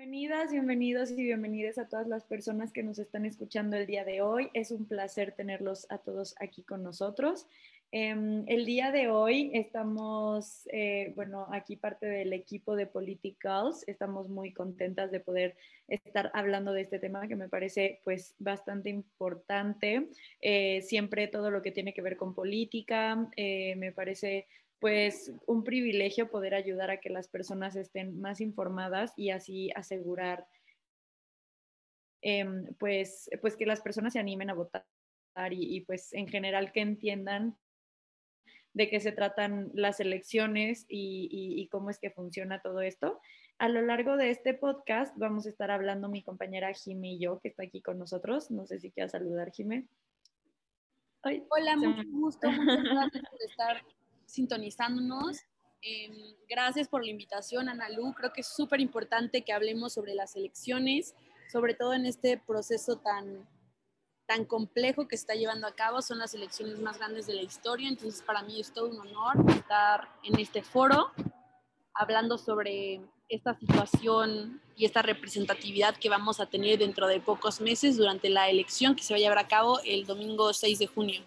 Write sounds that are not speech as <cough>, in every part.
Bienvenidas, bienvenidos y bienvenidas a todas las personas que nos están escuchando el día de hoy. Es un placer tenerlos a todos aquí con nosotros. Em, el día de hoy estamos, eh, bueno, aquí parte del equipo de Politicals. Estamos muy contentas de poder estar hablando de este tema que me parece pues bastante importante. Eh, siempre todo lo que tiene que ver con política eh, me parece pues un privilegio poder ayudar a que las personas estén más informadas y así asegurar em, pues, pues que las personas se animen a votar y, pues en general que entiendan de qué se tratan las elecciones y, y, cómo es que funciona todo esto. A lo largo de este podcast vamos a estar hablando mi compañera Jimmy y yo, que está aquí con nosotros. No sé si quieres saludar, Jimmy. Hola, mucho gusto, muchas gracias por estar sintonizándonos. Em, gracias por la invitación, Ana Lu. Creo que es súper importante que hablemos sobre las elecciones, sobre todo en este proceso tan, tan complejo que está llevando a cabo. Son las elecciones más grandes de la historia, entonces para mí es todo un honor estar en este foro hablando sobre esta situación y esta representatividad que vamos a tener dentro de pocos meses durante la elección que se va a llevar a cabo el domingo 6 de junio.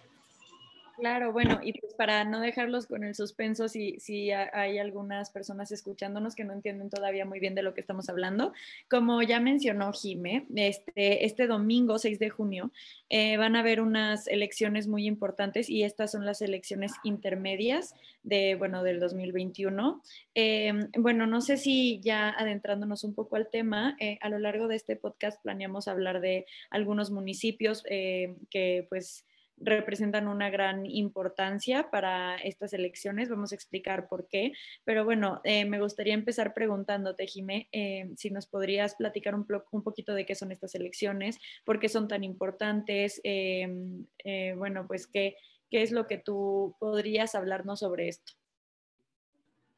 Claro, bueno, y pues para no dejarlos con el suspenso, si, si hay algunas personas escuchándonos que no entienden todavía muy bien de lo que estamos hablando, como ya mencionó Jime, este, este domingo 6 de junio eh, van a haber unas elecciones muy importantes y estas son las elecciones intermedias de, bueno, del 2021. Em, bueno, no sé si ya adentrándonos un poco al tema, eh, a lo largo de este podcast planeamos hablar de algunos municipios eh, que pues representan una gran importancia para estas elecciones. Vamos a explicar por qué. Pero bueno, eh, me gustaría empezar preguntándote, Jimé, eh, si nos podrías platicar un, un, poquito de qué son estas elecciones, por qué son tan importantes, em, eh, bueno, pues qué, qué es lo que tú podrías hablarnos sobre esto.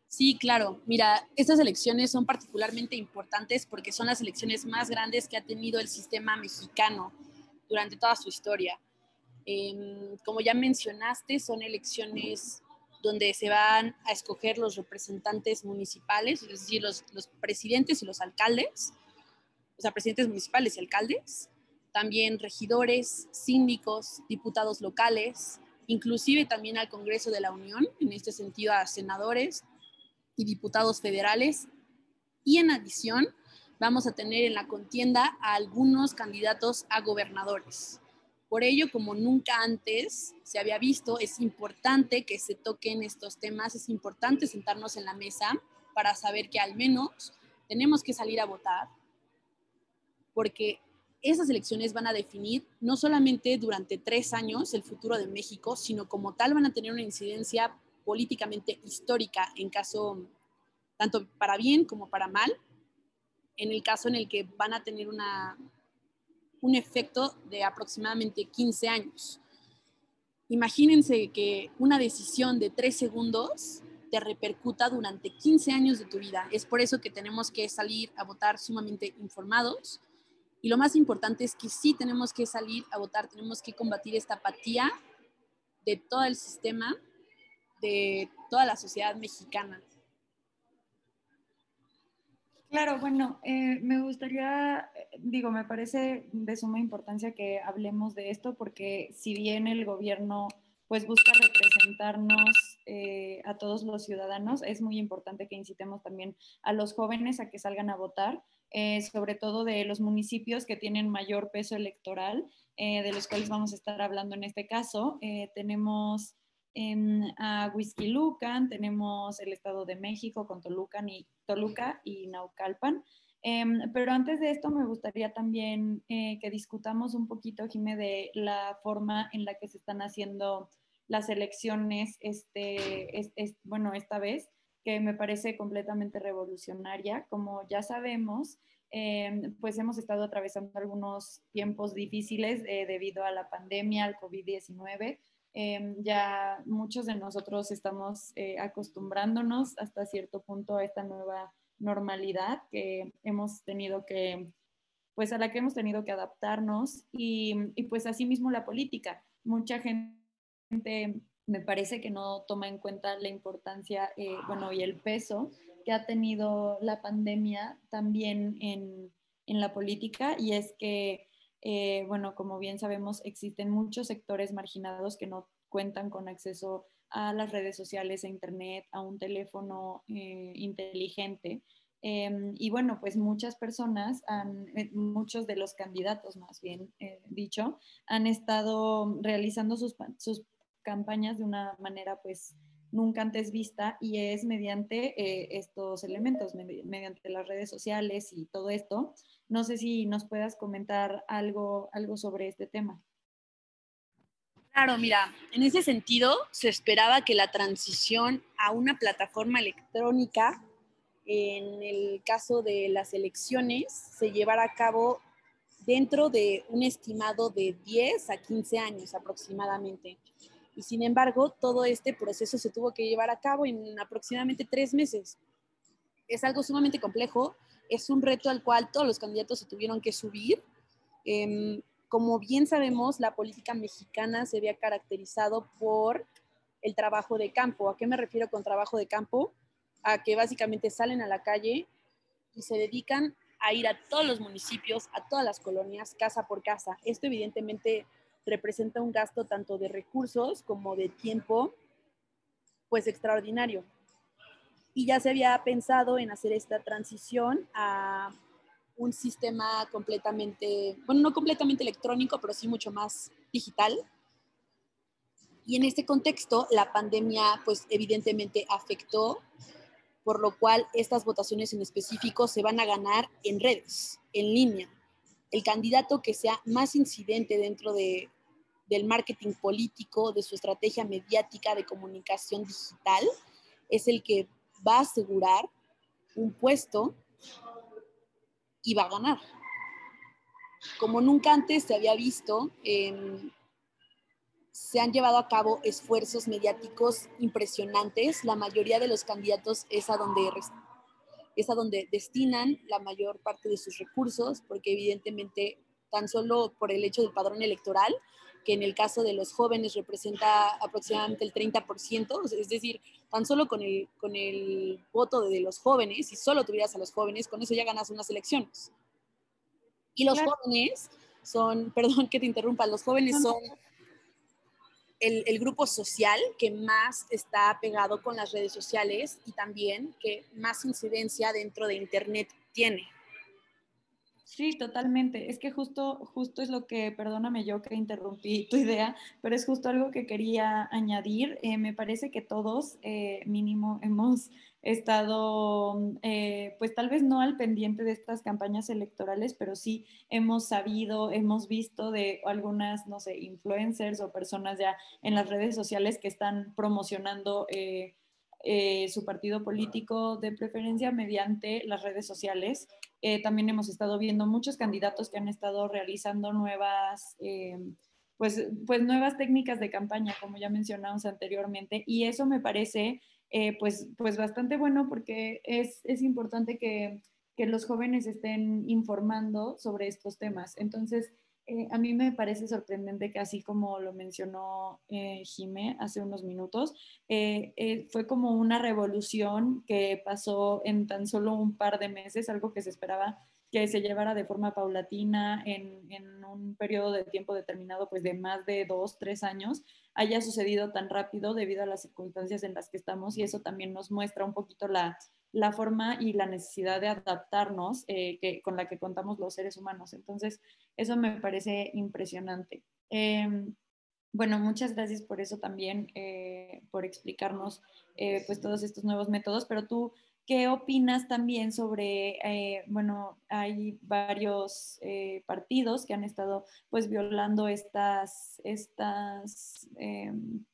Sí, claro. Mira, estas elecciones son particularmente importantes porque son las elecciones más grandes que ha tenido el sistema mexicano durante toda su historia. Em, como ya mencionaste, son elecciones donde se van a escoger los representantes municipales, es decir, los, los presidentes y los alcaldes, o sea, presidentes municipales y alcaldes, también regidores, síndicos, diputados locales, inclusive también al Congreso de la Unión, en este sentido a senadores y diputados federales. Y en adición, vamos a tener en la contienda a algunos candidatos a gobernadores. Por ello, como nunca antes se había visto, es importante que se toquen estos temas, es importante sentarnos en la mesa para saber que al menos tenemos que salir a votar, porque esas elecciones van a definir no solamente durante tres años el futuro de México, sino como tal van a tener una incidencia políticamente histórica en caso, tanto para bien como para mal, en el caso en el que van a tener una un efecto de aproximadamente 15 años. Imagínense que una decisión de tres segundos te repercuta durante 15 años de tu vida. Es por eso que tenemos que salir a votar sumamente informados. Y lo más importante es que sí tenemos que salir a votar, tenemos que combatir esta apatía de todo el sistema, de toda la sociedad mexicana. Claro, bueno, eh, me gustaría, digo, me parece de suma importancia que hablemos de esto porque si bien el gobierno pues busca representarnos eh, a todos los ciudadanos, es muy importante que incitemos también a los jóvenes a que salgan a votar, eh, sobre todo de los municipios que tienen mayor peso electoral, de los cuales vamos a estar hablando en este caso. tenemos a Whisky Lucan, tenemos el Estado de México con Toluca y, Toluca y Naucalpan. Em, pero antes de esto me gustaría también eh, que discutamos un poquito, Jimé, de la forma en la que se están haciendo las elecciones, este, es, bueno, esta vez, que me parece completamente revolucionaria. Como ya sabemos, em, pues hemos estado atravesando algunos tiempos difíciles eh, debido a la pandemia, al COVID-19. Em, ya muchos de nosotros estamos eh, acostumbrándonos hasta cierto punto a esta nueva normalidad que hemos tenido que, pues a la que hemos tenido que adaptarnos y, y pues asimismo la política. Mucha gente me parece que no toma en cuenta la importancia, eh, bueno, y el peso que ha tenido la pandemia también en, en la política y es que, eh, bueno, como bien sabemos, existen muchos sectores marginados que no cuentan con acceso a las redes sociales, a Internet, a un teléfono eh, inteligente. Em, y bueno, pues muchas personas, han, eh, muchos de los candidatos más bien dicho, han estado realizando sus, sus campañas de una manera pues nunca antes vista y es mediante estos elementos, mediante las redes sociales y todo esto. No sé si nos puedas comentar algo, algo sobre este tema. Claro, mira, en ese sentido se esperaba que la transición a una plataforma electrónica, en el caso de las elecciones, se llevara a cabo dentro de un estimado de 10 a 15 años aproximadamente. Y sin embargo, todo este proceso se tuvo que llevar a cabo en aproximadamente tres meses. Es algo sumamente complejo, es un reto al cual todos los candidatos se tuvieron que subir. Em, como bien sabemos, la política mexicana se había caracterizado por el trabajo de campo. ¿A qué me refiero con trabajo de campo? A que básicamente salen a la calle y se dedican a ir a todos los municipios, a todas las colonias, casa por casa. Esto evidentemente representa un gasto tanto de recursos como de tiempo, pues extraordinario. Y ya se había pensado en hacer esta transición a un sistema completamente, bueno, no completamente electrónico, pero sí mucho más digital. Y en este contexto, la pandemia, pues evidentemente afectó, por lo cual estas votaciones en específico se van a ganar en redes, en línea. El candidato que sea más incidente dentro de del marketing político, de su estrategia mediática de comunicación digital, es el que va a asegurar un puesto y va a ganar. Como nunca antes se había visto, em, se han llevado a cabo esfuerzos mediáticos impresionantes. La mayoría de los candidatos es a donde es a donde destinan la mayor parte de sus recursos, porque evidentemente tan solo por el hecho del padrón electoral que en el caso de los jóvenes representa aproximadamente el 30%, es decir, tan solo con el, con el voto de los jóvenes, si solo tuvieras a los jóvenes, con eso ya ganas unas elecciones. Y los jóvenes son, <laughs> perdón que te interrumpa, los jóvenes son el, el, grupo social que más está pegado con las redes sociales y también que más incidencia dentro de Internet tiene. Sí, totalmente. Es que justo, justo es lo que, perdóname yo que interrumpí tu idea, pero es justo algo que quería añadir. Eh, me parece que todos, eh, mínimo, hemos estado, eh, pues tal vez no al pendiente de estas campañas electorales, pero sí hemos sabido, hemos visto de algunas, no sé, influencers o personas ya en las redes sociales que están promocionando. Su partido político de preferencia mediante las redes sociales eh, también hemos estado viendo muchos candidatos que han estado realizando nuevas, eh, pues, pues nuevas técnicas de campaña, como ya mencionamos anteriormente, y eso me parece eh, pues, pues bastante bueno porque es, es importante que, que los jóvenes estén informando sobre estos temas. Entonces, eh, a mí me parece sorprendente que así como lo mencionó eh, Jimé hace unos minutos, eh, eh, fue como una revolución que pasó en tan solo un par de meses, algo que se esperaba que se llevara de forma paulatina en, en, un periodo de tiempo determinado, pues de más de dos, tres años, haya sucedido tan rápido debido a las circunstancias en las que estamos y eso también nos muestra un poquito la, la forma y la necesidad de adaptarnos eh, que, con la que contamos los seres humanos. Entonces, eso me parece impresionante. Em, bueno, muchas gracias por eso también, eh, por explicarnos eh, pues todos estos nuevos métodos, pero tú, ¿qué opinas también sobre, bueno, hay varios partidos que han estado pues violando estas, estas em,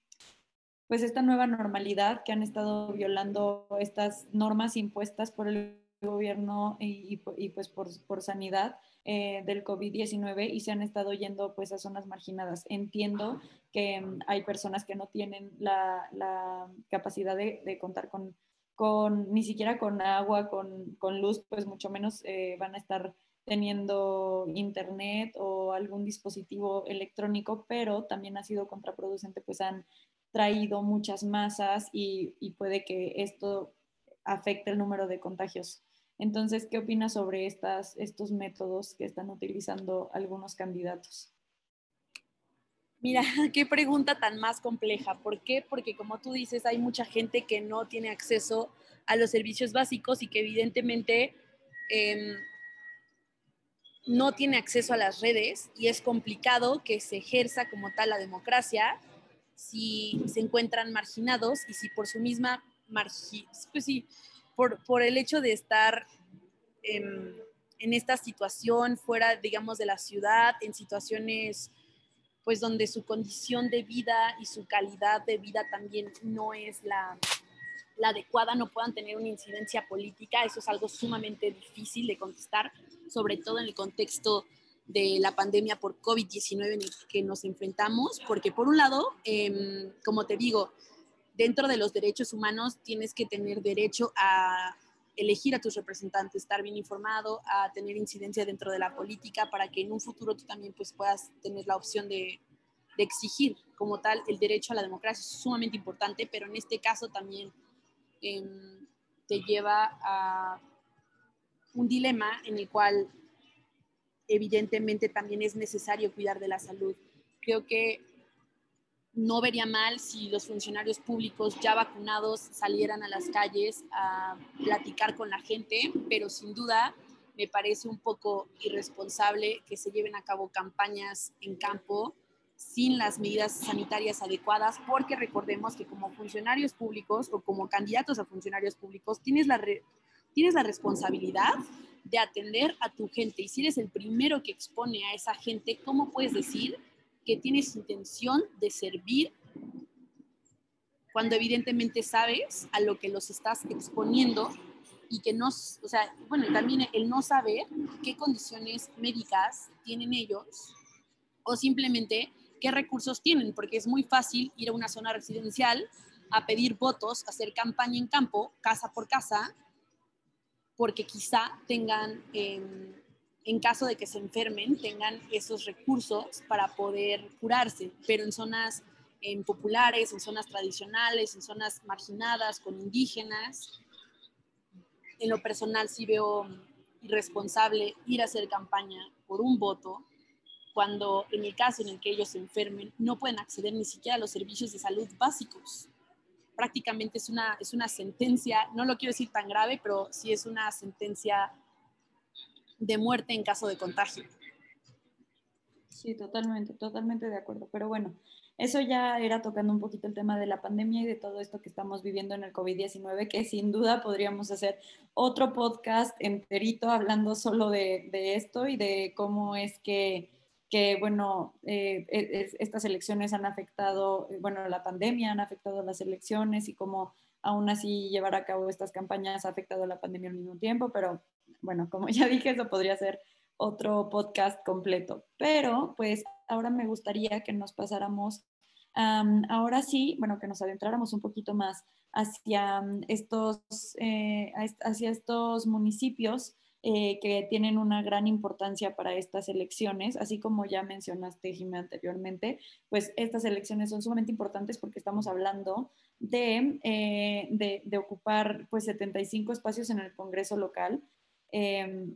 pues esta nueva normalidad que han estado violando estas normas impuestas por el gobierno y, pues por, sanidad eh, del COVID-19 y se han estado yendo pues a zonas marginadas. Entiendo que mm, hay personas que no tienen la, capacidad de, contar con, con, ni siquiera con agua, con, luz, pues mucho menos eh, van a estar teniendo internet o algún dispositivo electrónico, pero también ha sido contraproducente, pues han traído muchas masas y, puede que esto afecta el número de contagios. Entonces, ¿qué opinas sobre estas, estos métodos que están utilizando algunos candidatos? Mira, <laughs> qué pregunta tan más compleja. ¿Por qué? Porque como tú dices, hay mucha gente que no tiene acceso a los servicios básicos y que evidentemente em, no tiene acceso a las redes y es complicado que se ejerza como tal la democracia si se encuentran marginados y si por su misma pues sí, por, por, el hecho de estar en, en, esta situación fuera, digamos, de la ciudad, en situaciones pues donde su condición de vida y su calidad de vida también no es la, la adecuada, no puedan tener una incidencia política, eso es algo sumamente difícil de contestar, sobre todo en el contexto de la pandemia por COVID-19 en el que nos enfrentamos, porque por un lado, em, como te digo, dentro de los derechos humanos tienes que tener derecho a elegir a tus representantes, estar bien informado, a tener incidencia dentro de la política para que en un futuro tú también pues, puedas tener la opción de, de exigir como tal el derecho a la democracia. Es sumamente importante, pero en este caso también em, te lleva a un dilema en el cual evidentemente también es necesario cuidar de la salud. Creo que no vería mal si los funcionarios públicos ya vacunados salieran a las calles a platicar con la gente, pero sin duda me parece un poco irresponsable que se lleven a cabo campañas en campo sin las medidas sanitarias adecuadas, porque recordemos que como funcionarios públicos o como candidatos a funcionarios públicos tienes la, tienes la responsabilidad de atender a tu gente. Y si eres el primero que expone a esa gente, ¿cómo puedes decir que tienes intención de servir cuando evidentemente sabes a lo que los estás exponiendo y que no, o sea, bueno, también el no saber qué condiciones médicas tienen ellos o simplemente qué recursos tienen, porque es muy fácil ir a una zona residencial a pedir votos, hacer campaña en campo, casa por casa, porque quizá tengan em, en caso de que se enfermen, tengan esos recursos para poder curarse, pero en zonas en populares, en zonas tradicionales, en zonas marginadas, con indígenas. En lo personal sí veo irresponsable ir a hacer campaña por un voto cuando en el caso en el que ellos se enfermen no pueden acceder ni siquiera a los servicios de salud básicos. Prácticamente es una, es una sentencia, no lo quiero decir tan grave, pero sí es una sentencia de muerte en caso de contagio. Sí, totalmente, totalmente de acuerdo. Pero bueno, eso ya era tocando un poquito el tema de la pandemia y de todo esto que estamos viviendo en el COVID-19, que sin duda podríamos hacer otro podcast enterito hablando solo de, esto y de cómo es que, que bueno, eh, estas elecciones han afectado, bueno, la pandemia han afectado las elecciones y cómo aún así llevar a cabo estas campañas ha afectado la pandemia al mismo tiempo, pero bueno, como <laughs> ya dije, eso podría ser otro podcast completo. Pero pues ahora me gustaría que nos pasáramos, ahora sí, bueno, que nos adentráramos un poquito más hacia estos, eh, hacia estos municipios eh, que tienen una gran importancia para estas elecciones, así como ya mencionaste, Jimé, anteriormente, pues estas elecciones son sumamente importantes porque estamos hablando de, eh, de, de ocupar pues 75 espacios en el Congreso local Em,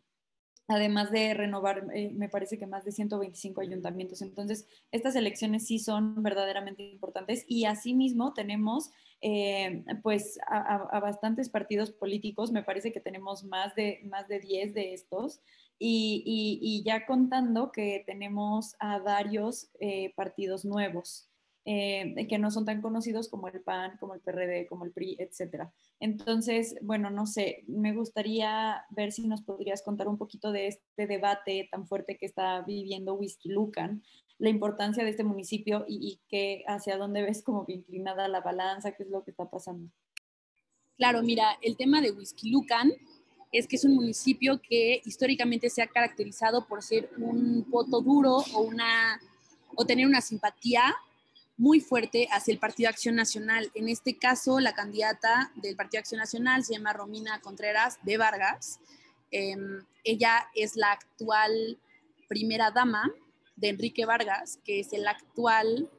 además de renovar, eh, me parece que más de 125 ayuntamientos. Entonces, estas elecciones sí son verdaderamente importantes y asimismo tenemos eh, pues a, bastantes partidos políticos, me parece que tenemos más de, más de 10 de estos. Y, y, ya contando que tenemos a varios eh, partidos nuevos. Eh, que no son tan conocidos como el PAN, como el PRD, como el PRI, etc. Entonces, bueno, no sé, me gustaría ver si nos podrías contar un poquito de este debate tan fuerte que está viviendo Whisky Lucan, la importancia de este municipio y, que hacia dónde ves como inclinada la balanza, qué es lo que está pasando. Claro, mira, el tema de Whisky Lucan es que es un municipio que históricamente se ha caracterizado por ser un voto duro o una o tener una simpatía muy fuerte hacia el Partido Acción Nacional. En este caso, la candidata del Partido Acción Nacional se llama Romina Contreras de Vargas. Em, ella es la actual primera dama de Enrique Vargas, que es el actual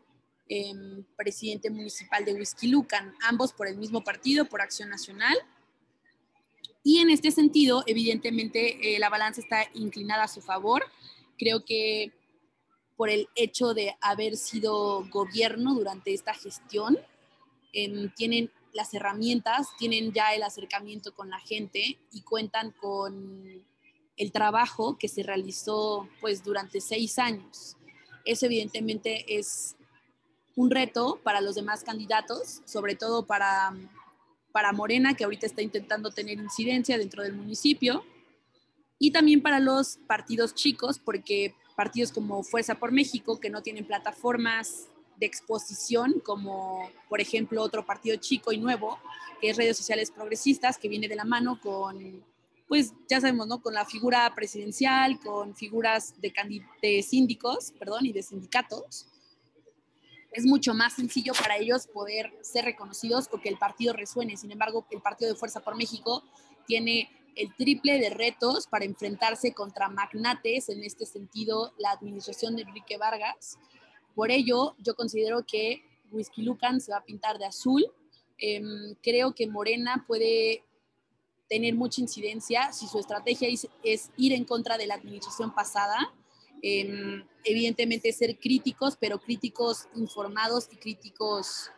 em, presidente municipal de Lucan, ambos por el mismo partido, por Acción Nacional. Y en este sentido, evidentemente, eh, la balanza está inclinada a su favor. Creo que por el hecho de haber sido gobierno durante esta gestión, em, tienen las herramientas, tienen ya el acercamiento con la gente y cuentan con el trabajo que se realizó pues durante seis años. Eso evidentemente es un reto para los demás candidatos, sobre todo para para Morena, que ahorita está intentando tener incidencia dentro del municipio, y también para los partidos chicos, porque partidos como Fuerza por México, que no tienen plataformas de exposición, como por ejemplo otro partido chico y nuevo, que es Redes Sociales Progresistas, que viene de la mano con, pues ya sabemos, ¿no? Con la figura presidencial, con figuras de, de síndicos, perdón, y de sindicatos es mucho más sencillo para ellos poder ser reconocidos o que el partido resuene. Sin embargo, el Partido de Fuerza por México tiene el triple de retos para enfrentarse contra magnates, en este sentido, la administración de Enrique Vargas. Por ello, yo considero que Whisky Lucan se va a pintar de azul. Em, creo que Morena puede tener mucha incidencia si su estrategia es ir en contra de la administración pasada evidentemente ser críticos, pero críticos informados y críticos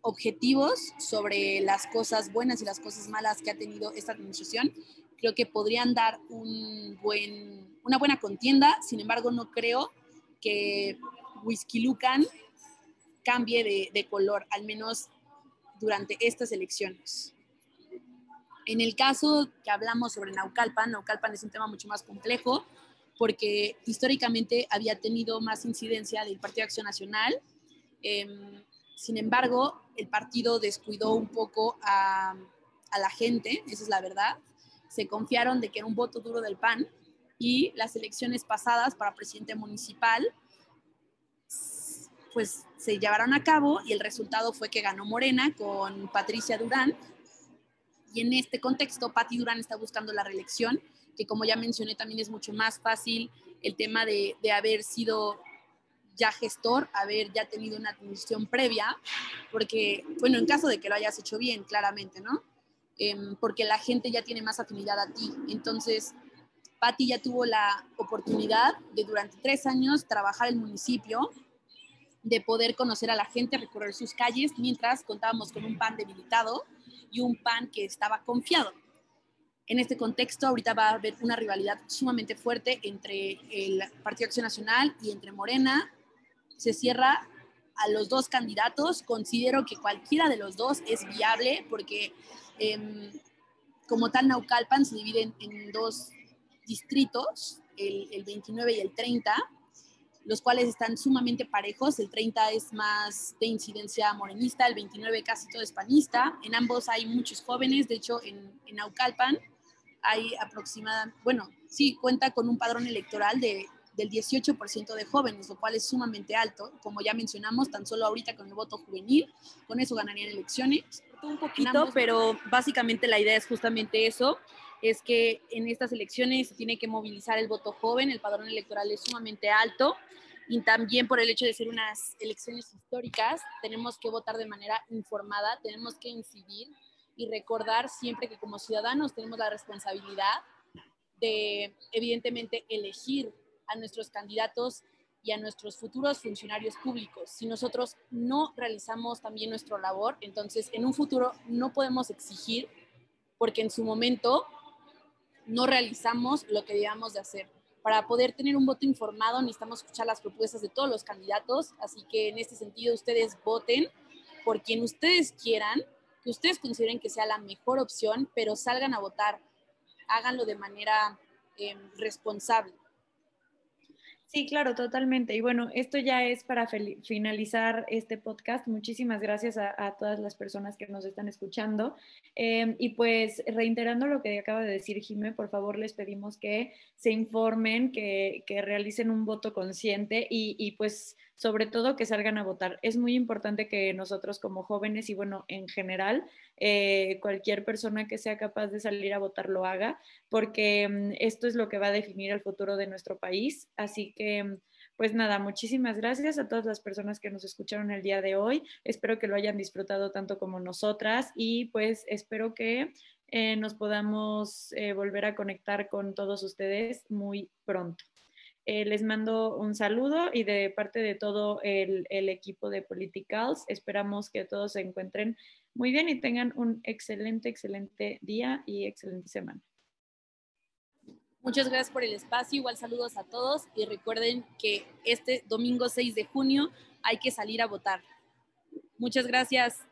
objetivos sobre las cosas buenas y las cosas malas que ha tenido esta administración. Creo que podrían dar un buen, una buena contienda, sin embargo no creo que Whisky Lucan cambie de, de color, al menos durante estas elecciones. En el caso que hablamos sobre Naucalpan, Naucalpan es un tema mucho más complejo porque históricamente había tenido más incidencia del Partido Acción Nacional. Em, sin embargo, el partido descuidó un poco a, la gente, esa es la verdad. Se confiaron de que era un voto duro del PAN y las elecciones pasadas para presidente municipal pues se llevaron a cabo y el resultado fue que ganó Morena con Patricia Durán. Y en este contexto, Patti Durán está buscando la reelección que como ya mencioné también es mucho más fácil el tema de, haber sido ya gestor, haber ya tenido una administración previa, porque, bueno, en caso de que lo hayas hecho bien, claramente, ¿no? Em, porque la gente ya tiene más afinidad a ti. Entonces, Patti ya tuvo la oportunidad de durante tres años trabajar el municipio, de poder conocer a la gente, recorrer sus calles, mientras contábamos con un PAN debilitado y un PAN que estaba confiado. En este contexto, ahorita va a haber una rivalidad sumamente fuerte entre el Partido Acción Nacional y entre Morena. Se cierra a los dos candidatos. Considero que cualquiera de los dos es viable porque em, como tal Naucalpan se divide en, dos distritos, el, 29 y el 30, los cuales están sumamente parejos. El 30 es más de incidencia morenista, el 29 casi todo es panista. En ambos hay muchos jóvenes, de hecho en, en Naucalpan hay aproximadamente, bueno, sí, cuenta con un padrón electoral de, del 18% de jóvenes, lo cual es sumamente alto. Como ya mencionamos, tan solo ahorita con el voto juvenil, con eso ganarían elecciones. Un poquito, pero básicamente la idea es justamente eso, es que en estas elecciones se tiene que movilizar el voto joven, el padrón electoral es sumamente alto y también por el hecho de ser unas elecciones históricas, tenemos que votar de manera informada, tenemos que incidir y recordar siempre que como ciudadanos tenemos la responsabilidad de, evidentemente, elegir a nuestros candidatos y a nuestros futuros funcionarios públicos. Si nosotros no realizamos también nuestra labor, entonces en un futuro no podemos exigir porque en su momento no realizamos lo que debíamos de hacer. Para poder tener un voto informado necesitamos escuchar las propuestas de todos los candidatos, así que en este sentido ustedes voten por quien ustedes quieran que ustedes consideren que sea la mejor opción, pero salgan a votar, háganlo de manera em, responsable. Sí, claro, totalmente. Y bueno, esto ya es para finalizar este podcast. Muchísimas gracias a, todas las personas que nos están escuchando. Em, y pues reiterando lo que acaba de decir Jimé, por favor les pedimos que se informen, que, que realicen un voto consciente y, y pues sobre todo que salgan a votar. Es muy importante que nosotros como jóvenes y bueno, en general, eh, cualquier persona que sea capaz de salir a votar lo haga, porque mm, esto es lo que va a definir el futuro de nuestro país. Así que, mm, pues nada, muchísimas gracias a todas las personas que nos escucharon el día de hoy. Espero que lo hayan disfrutado tanto como nosotras y pues espero que eh, nos podamos eh, volver a conectar con todos ustedes muy pronto. Eh, les mando un saludo y de parte de todo el, el, equipo de Politicals, esperamos que todos se encuentren muy bien y tengan un excelente, excelente día y excelente semana. Muchas gracias por el espacio, igual saludos a todos y recuerden que este domingo 6 de junio hay que salir a votar. Muchas gracias.